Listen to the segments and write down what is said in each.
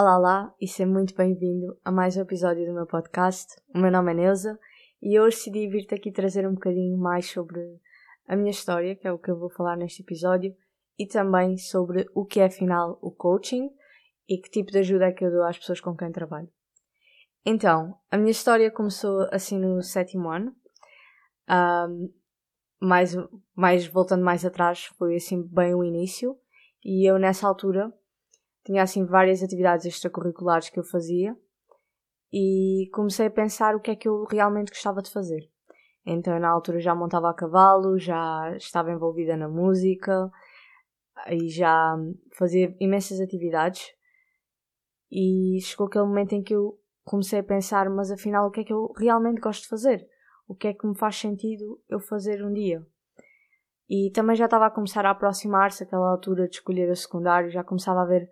Olá lá e seja muito bem-vindo a mais um episódio do meu podcast. O meu nome é Neuza e hoje decidi vir-te aqui trazer um bocadinho mais sobre a minha história, que é o que eu vou falar neste episódio, e também sobre o que é afinal o coaching e que tipo de ajuda é que eu dou às pessoas com quem trabalho. Então, a minha história começou assim no sétimo ano. Um, mais, mais voltando mais atrás, foi assim bem o início. E eu nessa altura tinha assim várias atividades extracurriculares que eu fazia e comecei a pensar o que é que eu realmente gostava de fazer. Então, na altura já montava a cavalo, já estava envolvida na música e já fazia imensas atividades. E chegou aquele momento em que eu comecei a pensar, mas afinal, o que é que eu realmente gosto de fazer? O que é que me faz sentido eu fazer um dia? E também já estava a começar a aproximar-se aquela altura de escolher o secundário, já começava a ver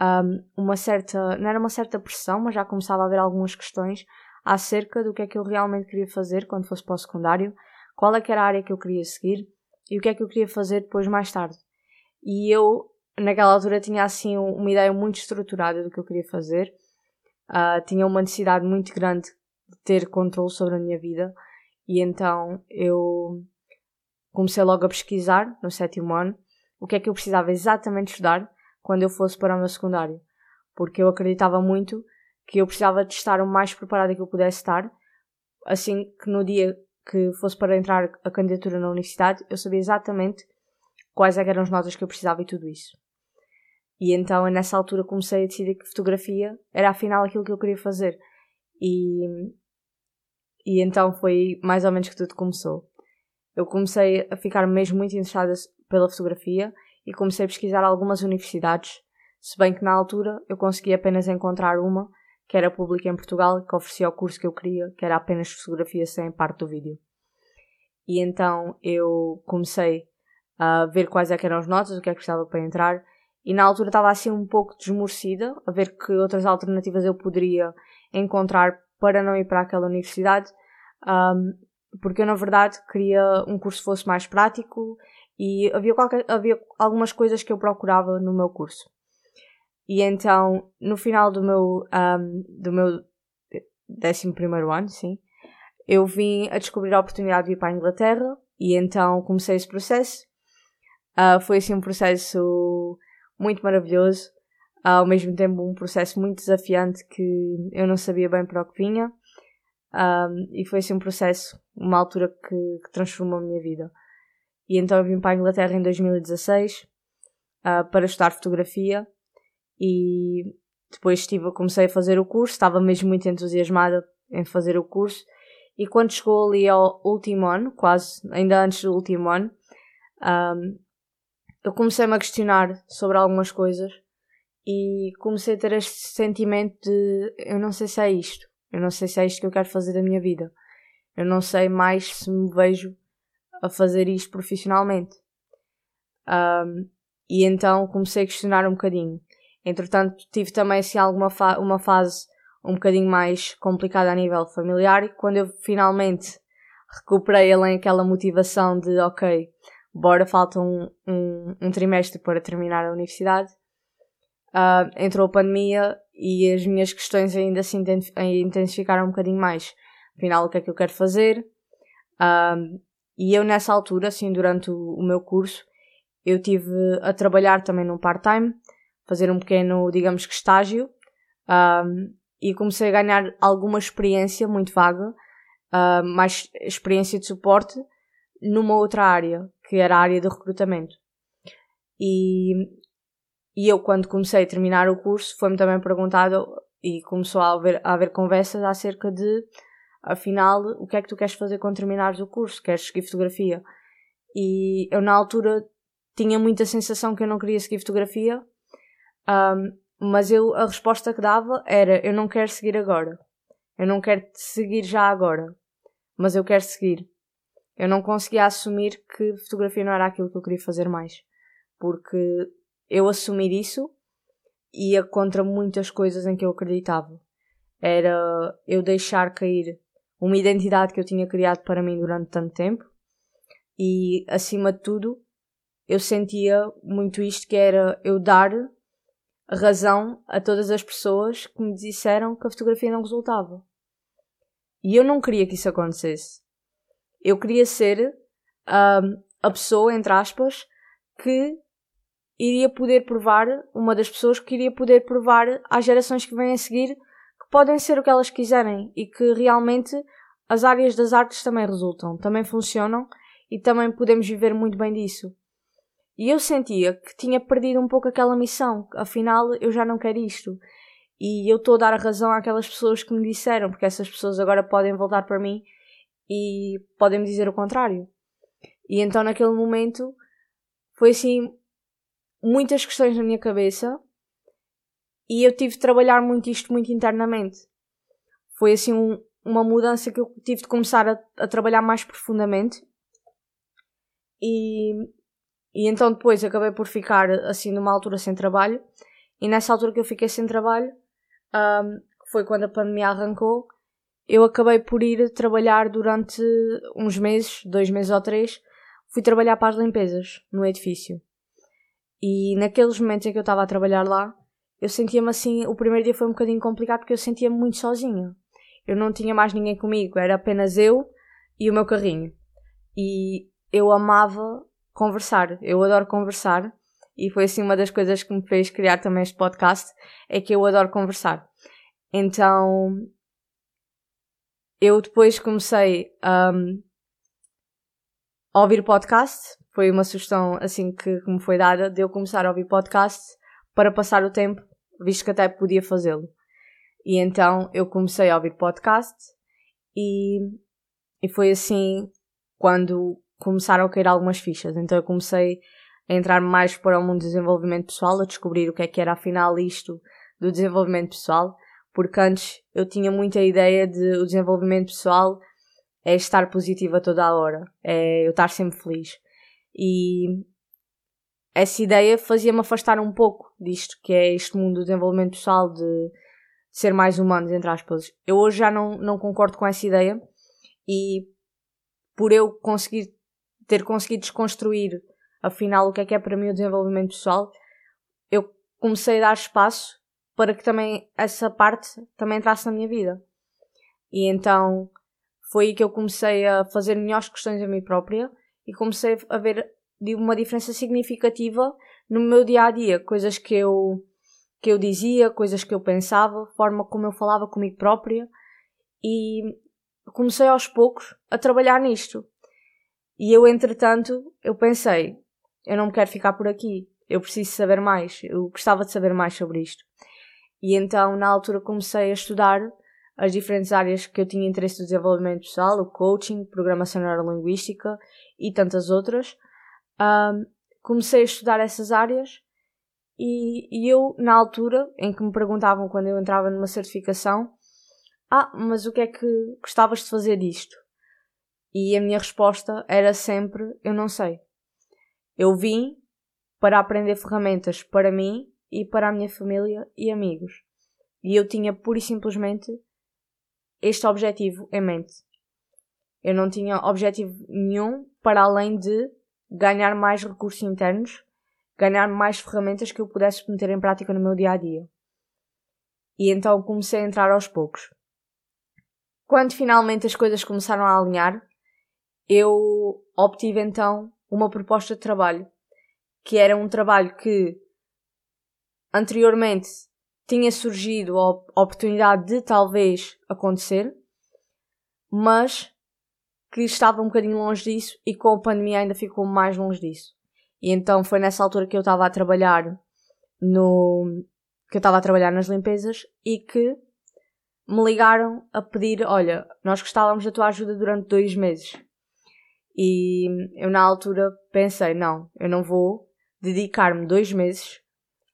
um, uma certa, não era uma certa pressão, mas já começava a haver algumas questões acerca do que é que eu realmente queria fazer quando fosse para o secundário, qual é que era a área que eu queria seguir e o que é que eu queria fazer depois mais tarde. E eu, naquela altura, tinha assim uma ideia muito estruturada do que eu queria fazer, uh, tinha uma necessidade muito grande de ter controle sobre a minha vida e então eu comecei logo a pesquisar no sétimo ano o que é que eu precisava exatamente estudar quando eu fosse para o meu secundário, porque eu acreditava muito que eu precisava de estar o mais preparada que eu pudesse estar, assim que no dia que fosse para entrar a candidatura na universidade, eu sabia exatamente quais eram as notas que eu precisava e tudo isso. E então, nessa altura, comecei a decidir que fotografia era afinal aquilo que eu queria fazer. E, e então foi mais ou menos que tudo começou. Eu comecei a ficar mesmo muito interessada pela fotografia e comecei a pesquisar algumas universidades, se bem que na altura eu consegui apenas encontrar uma, que era pública em Portugal, que oferecia o curso que eu queria, que era apenas fotografia sem parte do vídeo. E então eu comecei a ver quais é eram as notas, o que é que precisava para entrar, e na altura estava assim um pouco desmorecida, a ver que outras alternativas eu poderia encontrar para não ir para aquela universidade, um, porque eu na verdade queria um curso que fosse mais prático e havia, qualquer, havia algumas coisas que eu procurava no meu curso. E então, no final do meu, um, do meu décimo primeiro ano, sim, eu vim a descobrir a oportunidade de ir para a Inglaterra e então comecei esse processo. Uh, foi assim um processo muito maravilhoso, uh, ao mesmo tempo um processo muito desafiante que eu não sabia bem para o que vinha. Um, e foi assim um processo, uma altura que, que transformou a minha vida. E então eu vim para a Inglaterra em 2016 uh, ah, para estudar fotografia. E depois estive, comecei a fazer o curso, estava mesmo muito entusiasmada em fazer o curso. E quando chegou ali ao último ano, quase ainda antes do último ano, um, eu comecei-me a questionar sobre algumas coisas. E comecei a ter este sentimento de eu não sei se é isto, eu não sei se é isto que eu quero fazer da minha vida, eu não sei mais se me vejo a fazer isto profissionalmente. Um, e então comecei a questionar um bocadinho. Entretanto, tive também assim alguma fa uma fase um bocadinho mais complicada a nível familiar e quando eu finalmente recuperei além aquela motivação de ok, bora, falta um, um, um trimestre para terminar a universidade, uh, entrou a pandemia e as minhas questões ainda se intensificaram um bocadinho mais. Afinal, o que é que eu quero fazer? Uh, e eu nessa altura, assim, durante o, o meu curso, eu tive a trabalhar também num part-time, fazer um pequeno, digamos que estágio, um, e comecei a ganhar alguma experiência muito vaga, uh, mais experiência de suporte numa outra área, que era a área de recrutamento. E, e eu, quando comecei a terminar o curso, foi-me também perguntado e começou a haver, a haver conversas acerca de afinal, o que é que tu queres fazer quando terminares o curso? Queres seguir fotografia? E eu, na altura, tinha muita sensação que eu não queria seguir fotografia, um, mas eu, a resposta que dava era: eu não quero seguir agora. Eu não quero seguir já agora, mas eu quero seguir. Eu não conseguia assumir que fotografia não era aquilo que eu queria fazer mais, porque eu assumir isso ia contra muitas coisas em que eu acreditava. Era eu deixar cair uma identidade que eu tinha criado para mim durante tanto tempo e acima de tudo eu sentia muito isto que era eu dar razão a todas as pessoas que me disseram que a fotografia não resultava. E eu não queria que isso acontecesse. Eu queria ser uh, a pessoa, entre aspas, que iria poder provar, uma das pessoas que iria poder provar às gerações que vêm a seguir que podem ser o que elas quiserem e que realmente as áreas das artes também resultam, também funcionam e também podemos viver muito bem disso. E eu sentia que tinha perdido um pouco aquela missão, afinal eu já não quero isto. E eu estou a dar a razão àquelas pessoas que me disseram, porque essas pessoas agora podem voltar para mim e podem me dizer o contrário. E então naquele momento foi assim muitas questões na minha cabeça e eu tive de trabalhar muito isto muito internamente. Foi assim um, uma mudança que eu tive de começar a, a trabalhar mais profundamente e, e então depois acabei por ficar assim numa altura sem trabalho e nessa altura que eu fiquei sem trabalho um, foi quando a pandemia arrancou eu acabei por ir trabalhar durante uns meses, dois meses ou três, fui trabalhar para as limpezas no edifício. E naqueles momentos em que eu estava a trabalhar lá, eu sentia-me assim. O primeiro dia foi um bocadinho complicado porque eu sentia-me muito sozinha. Eu não tinha mais ninguém comigo, era apenas eu e o meu carrinho. E eu amava conversar, eu adoro conversar. E foi assim uma das coisas que me fez criar também este podcast: é que eu adoro conversar. Então eu depois comecei um, a ouvir podcast foi uma sugestão assim que, que me foi dada de eu começar a ouvir podcasts para passar o tempo, visto que até podia fazê-lo. E então eu comecei a ouvir podcasts e, e foi assim quando começaram a cair algumas fichas. Então eu comecei a entrar mais para o mundo do desenvolvimento pessoal, a descobrir o que é que era afinal isto do desenvolvimento pessoal, porque antes eu tinha muita ideia de o desenvolvimento pessoal é estar positiva toda a hora, é eu estar sempre feliz. E essa ideia fazia-me afastar um pouco disto, que é este mundo do desenvolvimento pessoal, de, de ser mais humanos, entre aspas. Eu hoje já não, não concordo com essa ideia e por eu conseguir ter conseguido desconstruir afinal o que é que é para mim o desenvolvimento pessoal, eu comecei a dar espaço para que também essa parte também entrasse na minha vida. E então foi aí que eu comecei a fazer melhores questões a mim própria e comecei a ver uma diferença significativa no meu dia a dia, coisas que eu que eu dizia, coisas que eu pensava, forma como eu falava comigo própria e comecei aos poucos a trabalhar nisto. E eu, entretanto, eu pensei, eu não quero ficar por aqui, eu preciso saber mais, eu gostava de saber mais sobre isto. E então, na altura, comecei a estudar as diferentes áreas que eu tinha interesse do desenvolvimento pessoal, o coaching, programação neurolinguística e tantas outras. Um, comecei a estudar essas áreas e, e, eu, na altura em que me perguntavam quando eu entrava numa certificação, ah, mas o que é que gostavas de fazer disto? E a minha resposta era sempre: eu não sei. Eu vim para aprender ferramentas para mim e para a minha família e amigos. E eu tinha pura e simplesmente este objetivo em mente. Eu não tinha objetivo nenhum para além de ganhar mais recursos internos, ganhar mais ferramentas que eu pudesse meter em prática no meu dia a dia. E então comecei a entrar aos poucos. Quando finalmente as coisas começaram a alinhar, eu obtive então uma proposta de trabalho, que era um trabalho que anteriormente tinha surgido a oportunidade de talvez acontecer, mas que estava um bocadinho longe disso e com a pandemia ainda ficou mais longe disso. E então foi nessa altura que eu estava a trabalhar no que eu estava a trabalhar nas limpezas e que me ligaram a pedir, olha, nós gostávamos da tua ajuda durante dois meses. E eu na altura pensei, não, eu não vou dedicar-me dois meses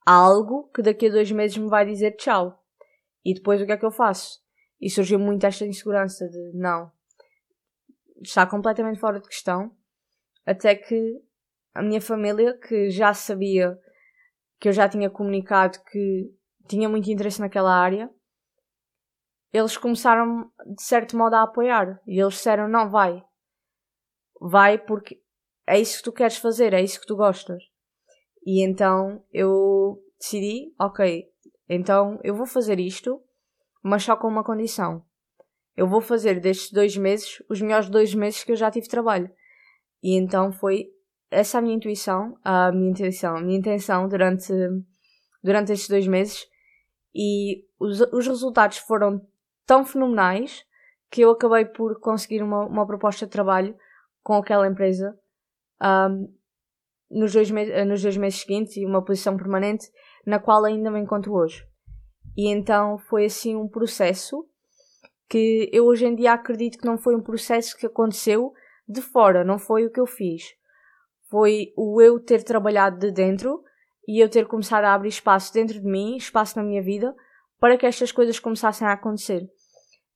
algo que daqui a dois meses me vai dizer tchau. E depois o que é que eu faço? E surgiu muito esta insegurança de não, está completamente fora de questão. Até que a minha família, que já sabia que eu já tinha comunicado que tinha muito interesse naquela área, eles começaram de certo modo a apoiar. E eles disseram: não, vai. Vai porque é isso que tu queres fazer, é isso que tu gostas. E então eu decidi, ok, então eu vou fazer isto, mas só com uma condição. Eu vou fazer destes dois meses os melhores dois meses que eu já tive trabalho. E então foi essa a minha intuição, a minha intuição, a minha intenção durante, durante estes dois meses. E os, os resultados foram tão fenomenais que eu acabei por conseguir uma, uma proposta de trabalho com aquela empresa um, nos, dois nos dois meses seguintes e uma posição permanente na qual ainda me encontro hoje. E então foi assim um processo que eu hoje em dia acredito que não foi um processo que aconteceu de fora, não foi o que eu fiz. Foi o eu ter trabalhado de dentro e eu ter começado a abrir espaço dentro de mim, espaço na minha vida, para que estas coisas começassem a acontecer.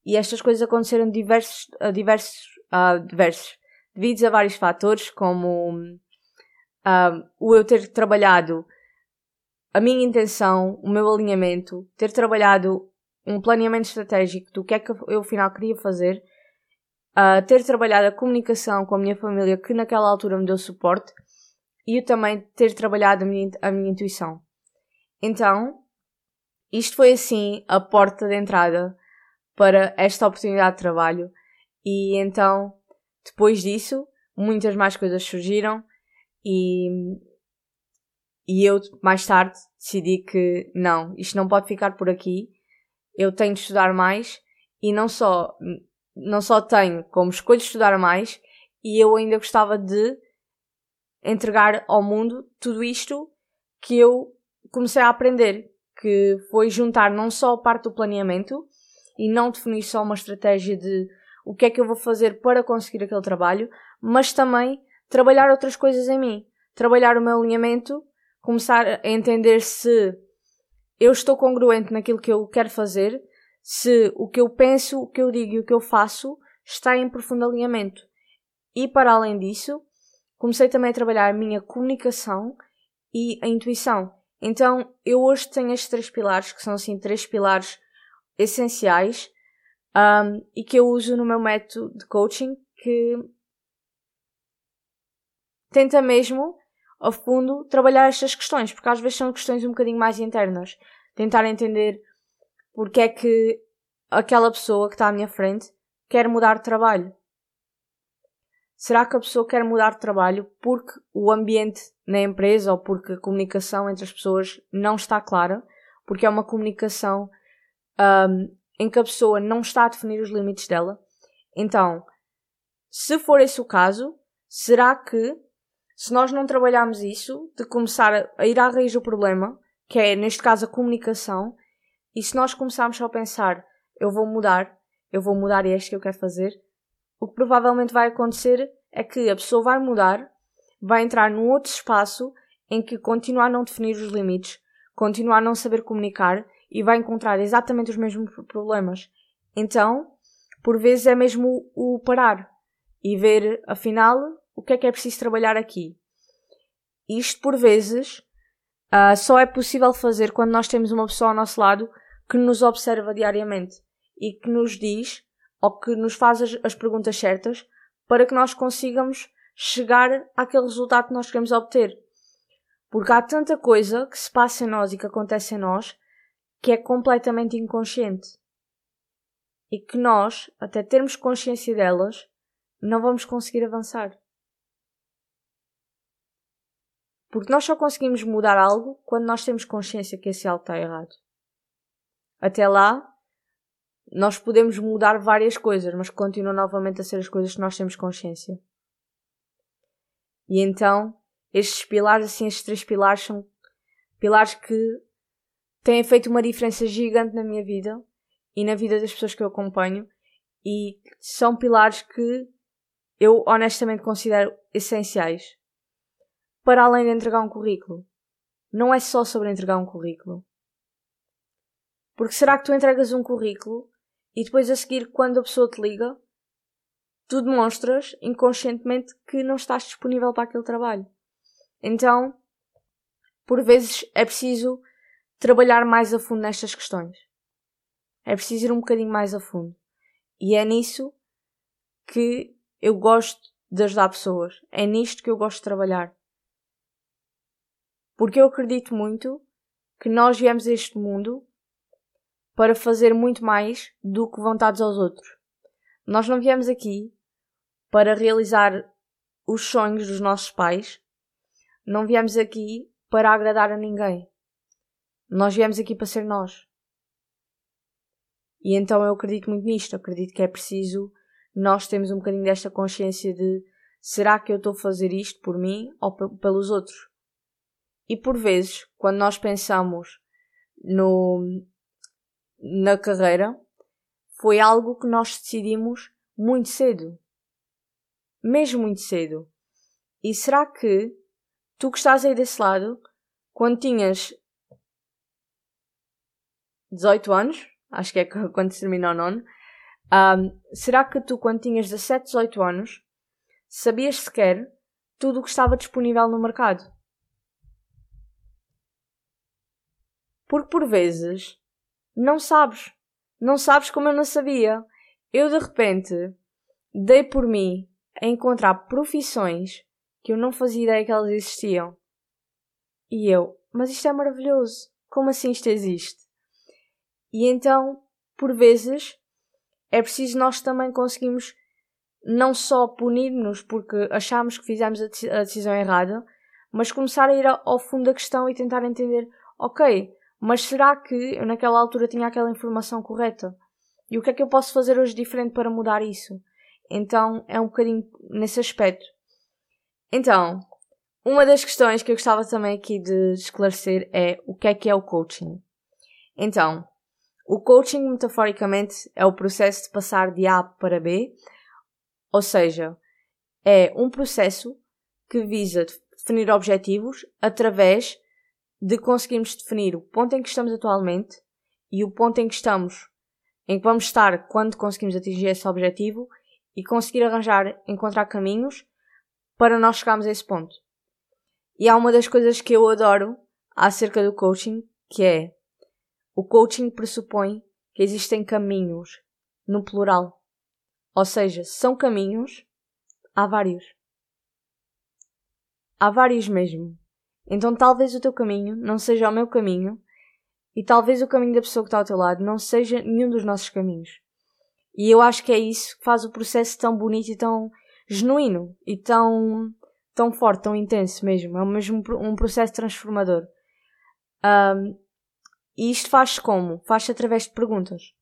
E estas coisas aconteceram diversos, a diversos, a diversos, devido a vários fatores, como o eu ter trabalhado a minha intenção, o meu alinhamento, ter trabalhado um planeamento estratégico do que é que eu afinal queria fazer, uh, ter trabalhado a comunicação com a minha família que naquela altura me deu suporte e eu também ter trabalhado a minha, a minha intuição. Então, isto foi assim a porta de entrada para esta oportunidade de trabalho e então, depois disso, muitas mais coisas surgiram e, e eu mais tarde decidi que não, isto não pode ficar por aqui. Eu tenho de estudar mais e não só, não só tenho, como escolho estudar mais e eu ainda gostava de entregar ao mundo tudo isto que eu comecei a aprender, que foi juntar não só a parte do planeamento e não definir só uma estratégia de o que é que eu vou fazer para conseguir aquele trabalho, mas também trabalhar outras coisas em mim, trabalhar o meu alinhamento, começar a entender se eu estou congruente naquilo que eu quero fazer, se o que eu penso, o que eu digo e o que eu faço está em profundo alinhamento. E para além disso, comecei também a trabalhar a minha comunicação e a intuição. Então, eu hoje tenho estes três pilares, que são assim três pilares essenciais um, e que eu uso no meu método de coaching, que tenta mesmo, a fundo, trabalhar estas questões, porque às vezes são questões um bocadinho mais internas. Tentar entender porque é que aquela pessoa que está à minha frente quer mudar de trabalho. Será que a pessoa quer mudar de trabalho porque o ambiente na empresa ou porque a comunicação entre as pessoas não está clara? Porque é uma comunicação um, em que a pessoa não está a definir os limites dela? Então, se for esse o caso, será que se nós não trabalharmos isso, de começar a ir à raiz do problema, que é neste caso a comunicação, e se nós começarmos só a pensar, eu vou mudar, eu vou mudar e é isto que eu quero fazer, o que provavelmente vai acontecer é que a pessoa vai mudar, vai entrar num outro espaço em que continua a não definir os limites, continua a não saber comunicar e vai encontrar exatamente os mesmos problemas. Então, por vezes é mesmo o parar e ver, afinal, o que é que é preciso trabalhar aqui. Isto, por vezes, uh, só é possível fazer quando nós temos uma pessoa ao nosso lado que nos observa diariamente e que nos diz ou que nos faz as, as perguntas certas para que nós consigamos chegar àquele resultado que nós queremos obter. Porque há tanta coisa que se passa em nós e que acontece em nós que é completamente inconsciente. E que nós, até termos consciência delas, não vamos conseguir avançar. Porque nós só conseguimos mudar algo quando nós temos consciência que esse algo está errado. Até lá, nós podemos mudar várias coisas, mas continuam novamente a ser as coisas que nós temos consciência. E então, estes pilares, assim, estes três pilares são pilares que têm feito uma diferença gigante na minha vida e na vida das pessoas que eu acompanho e são pilares que eu honestamente considero essenciais. Para além de entregar um currículo. Não é só sobre entregar um currículo. Porque será que tu entregas um currículo e depois a seguir, quando a pessoa te liga, tu demonstras inconscientemente que não estás disponível para aquele trabalho. Então, por vezes é preciso trabalhar mais a fundo nestas questões. É preciso ir um bocadinho mais a fundo. E é nisso que eu gosto de ajudar pessoas. É nisto que eu gosto de trabalhar. Porque eu acredito muito que nós viemos a este mundo para fazer muito mais do que vontades aos outros. Nós não viemos aqui para realizar os sonhos dos nossos pais. Não viemos aqui para agradar a ninguém. Nós viemos aqui para ser nós. E então eu acredito muito nisto. Acredito que é preciso nós termos um bocadinho desta consciência de será que eu estou a fazer isto por mim ou pelos outros? E por vezes, quando nós pensamos no, na carreira, foi algo que nós decidimos muito cedo. Mesmo muito cedo. E será que tu que estás aí desse lado, quando tinhas 18 anos, acho que é quando se termina o nono, um, será que tu, quando tinhas 17, 18 anos, sabias sequer tudo o que estava disponível no mercado? Porque por vezes não sabes. Não sabes como eu não sabia. Eu de repente dei por mim a encontrar profissões que eu não fazia ideia que elas existiam. E eu, mas isto é maravilhoso. Como assim isto existe? E então, por vezes, é preciso nós também conseguirmos não só punir-nos porque achamos que fizemos a decisão errada, mas começar a ir ao fundo da questão e tentar entender, ok, mas será que eu naquela altura tinha aquela informação correta? E o que é que eu posso fazer hoje diferente para mudar isso? Então é um bocadinho nesse aspecto. Então, uma das questões que eu gostava também aqui de esclarecer é o que é que é o coaching. Então, o coaching, metaforicamente, é o processo de passar de A para B, ou seja, é um processo que visa definir objetivos através de conseguirmos definir o ponto em que estamos atualmente e o ponto em que estamos, em que vamos estar quando conseguimos atingir esse objetivo e conseguir arranjar, encontrar caminhos para nós chegarmos a esse ponto. E há uma das coisas que eu adoro acerca do coaching, que é o coaching pressupõe que existem caminhos, no plural. Ou seja, são caminhos, há vários. Há vários mesmo. Então talvez o teu caminho não seja o meu caminho e talvez o caminho da pessoa que está ao teu lado não seja nenhum dos nossos caminhos. E eu acho que é isso que faz o processo tão bonito e tão genuíno e tão, tão forte, tão intenso mesmo. É mesmo um processo transformador. Um, e isto faz-se como? Faz-se através de perguntas.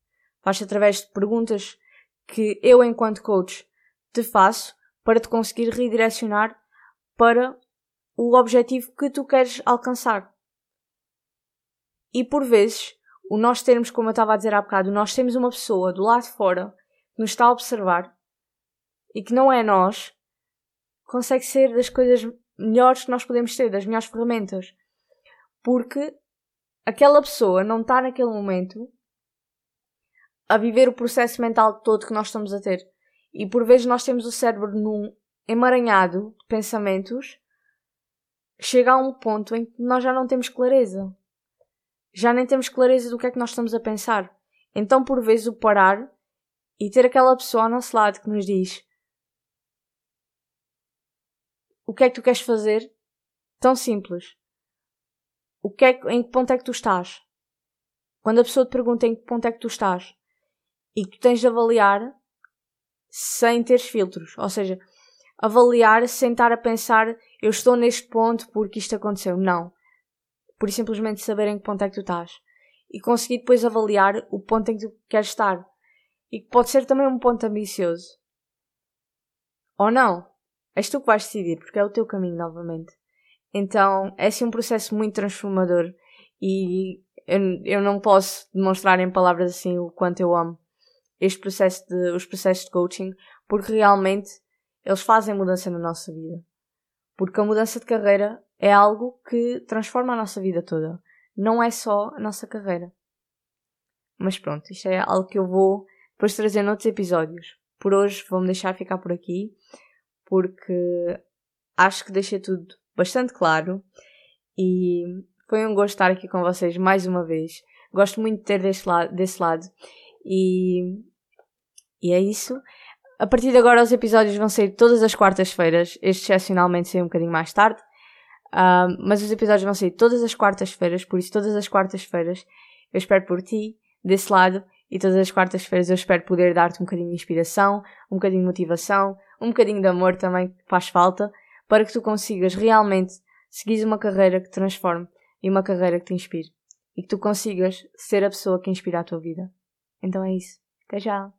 Faz-se através de perguntas que eu, enquanto coach, te faço para te conseguir redirecionar para o objetivo que tu queres alcançar. E por vezes, o nós termos, como eu estava a dizer há bocado, nós temos uma pessoa do lado de fora que nos está a observar e que não é nós, consegue ser das coisas melhores que nós podemos ter, das melhores ferramentas. Porque aquela pessoa não está naquele momento a viver o processo mental todo que nós estamos a ter. E por vezes nós temos o cérebro num emaranhado de pensamentos, chega a um ponto em que nós já não temos clareza. Já nem temos clareza do que é que nós estamos a pensar. Então, por vezes, o parar e ter aquela pessoa ao nosso lado que nos diz o que é que tu queres fazer, tão simples o que é, em que ponto é que tu estás? Quando a pessoa te pergunta em que ponto é que tu estás e que tu tens de avaliar sem teres filtros, ou seja, avaliar sem estar a pensar eu estou neste ponto porque isto aconteceu. Não. Por simplesmente saber em que ponto é que tu estás. E conseguir depois avaliar o ponto em que tu queres estar. E que pode ser também um ponto ambicioso. Ou não. És tu que vais decidir, porque é o teu caminho novamente. Então é assim um processo muito transformador e eu, eu não posso demonstrar em palavras assim o quanto eu amo este processo de, os processos de coaching porque realmente eles fazem mudança na nossa vida. Porque a mudança de carreira é algo que transforma a nossa vida toda. Não é só a nossa carreira. Mas pronto, isto é algo que eu vou depois trazer noutros episódios. Por hoje vou-me deixar ficar por aqui, porque acho que deixei tudo bastante claro e foi um gosto estar aqui com vocês mais uma vez. Gosto muito de ter desse lado, desse lado e, e é isso. A partir de agora os episódios vão sair todas as quartas-feiras, este excepcionalmente sai um bocadinho mais tarde. Uh, mas os episódios vão sair todas as quartas-feiras, por isso todas as quartas-feiras eu espero por ti, desse lado, e todas as quartas-feiras eu espero poder dar-te um bocadinho de inspiração, um bocadinho de motivação, um bocadinho de amor também que faz falta, para que tu consigas realmente seguir uma carreira que te transforme e uma carreira que te inspire. E que tu consigas ser a pessoa que inspira a tua vida. Então é isso. Até já!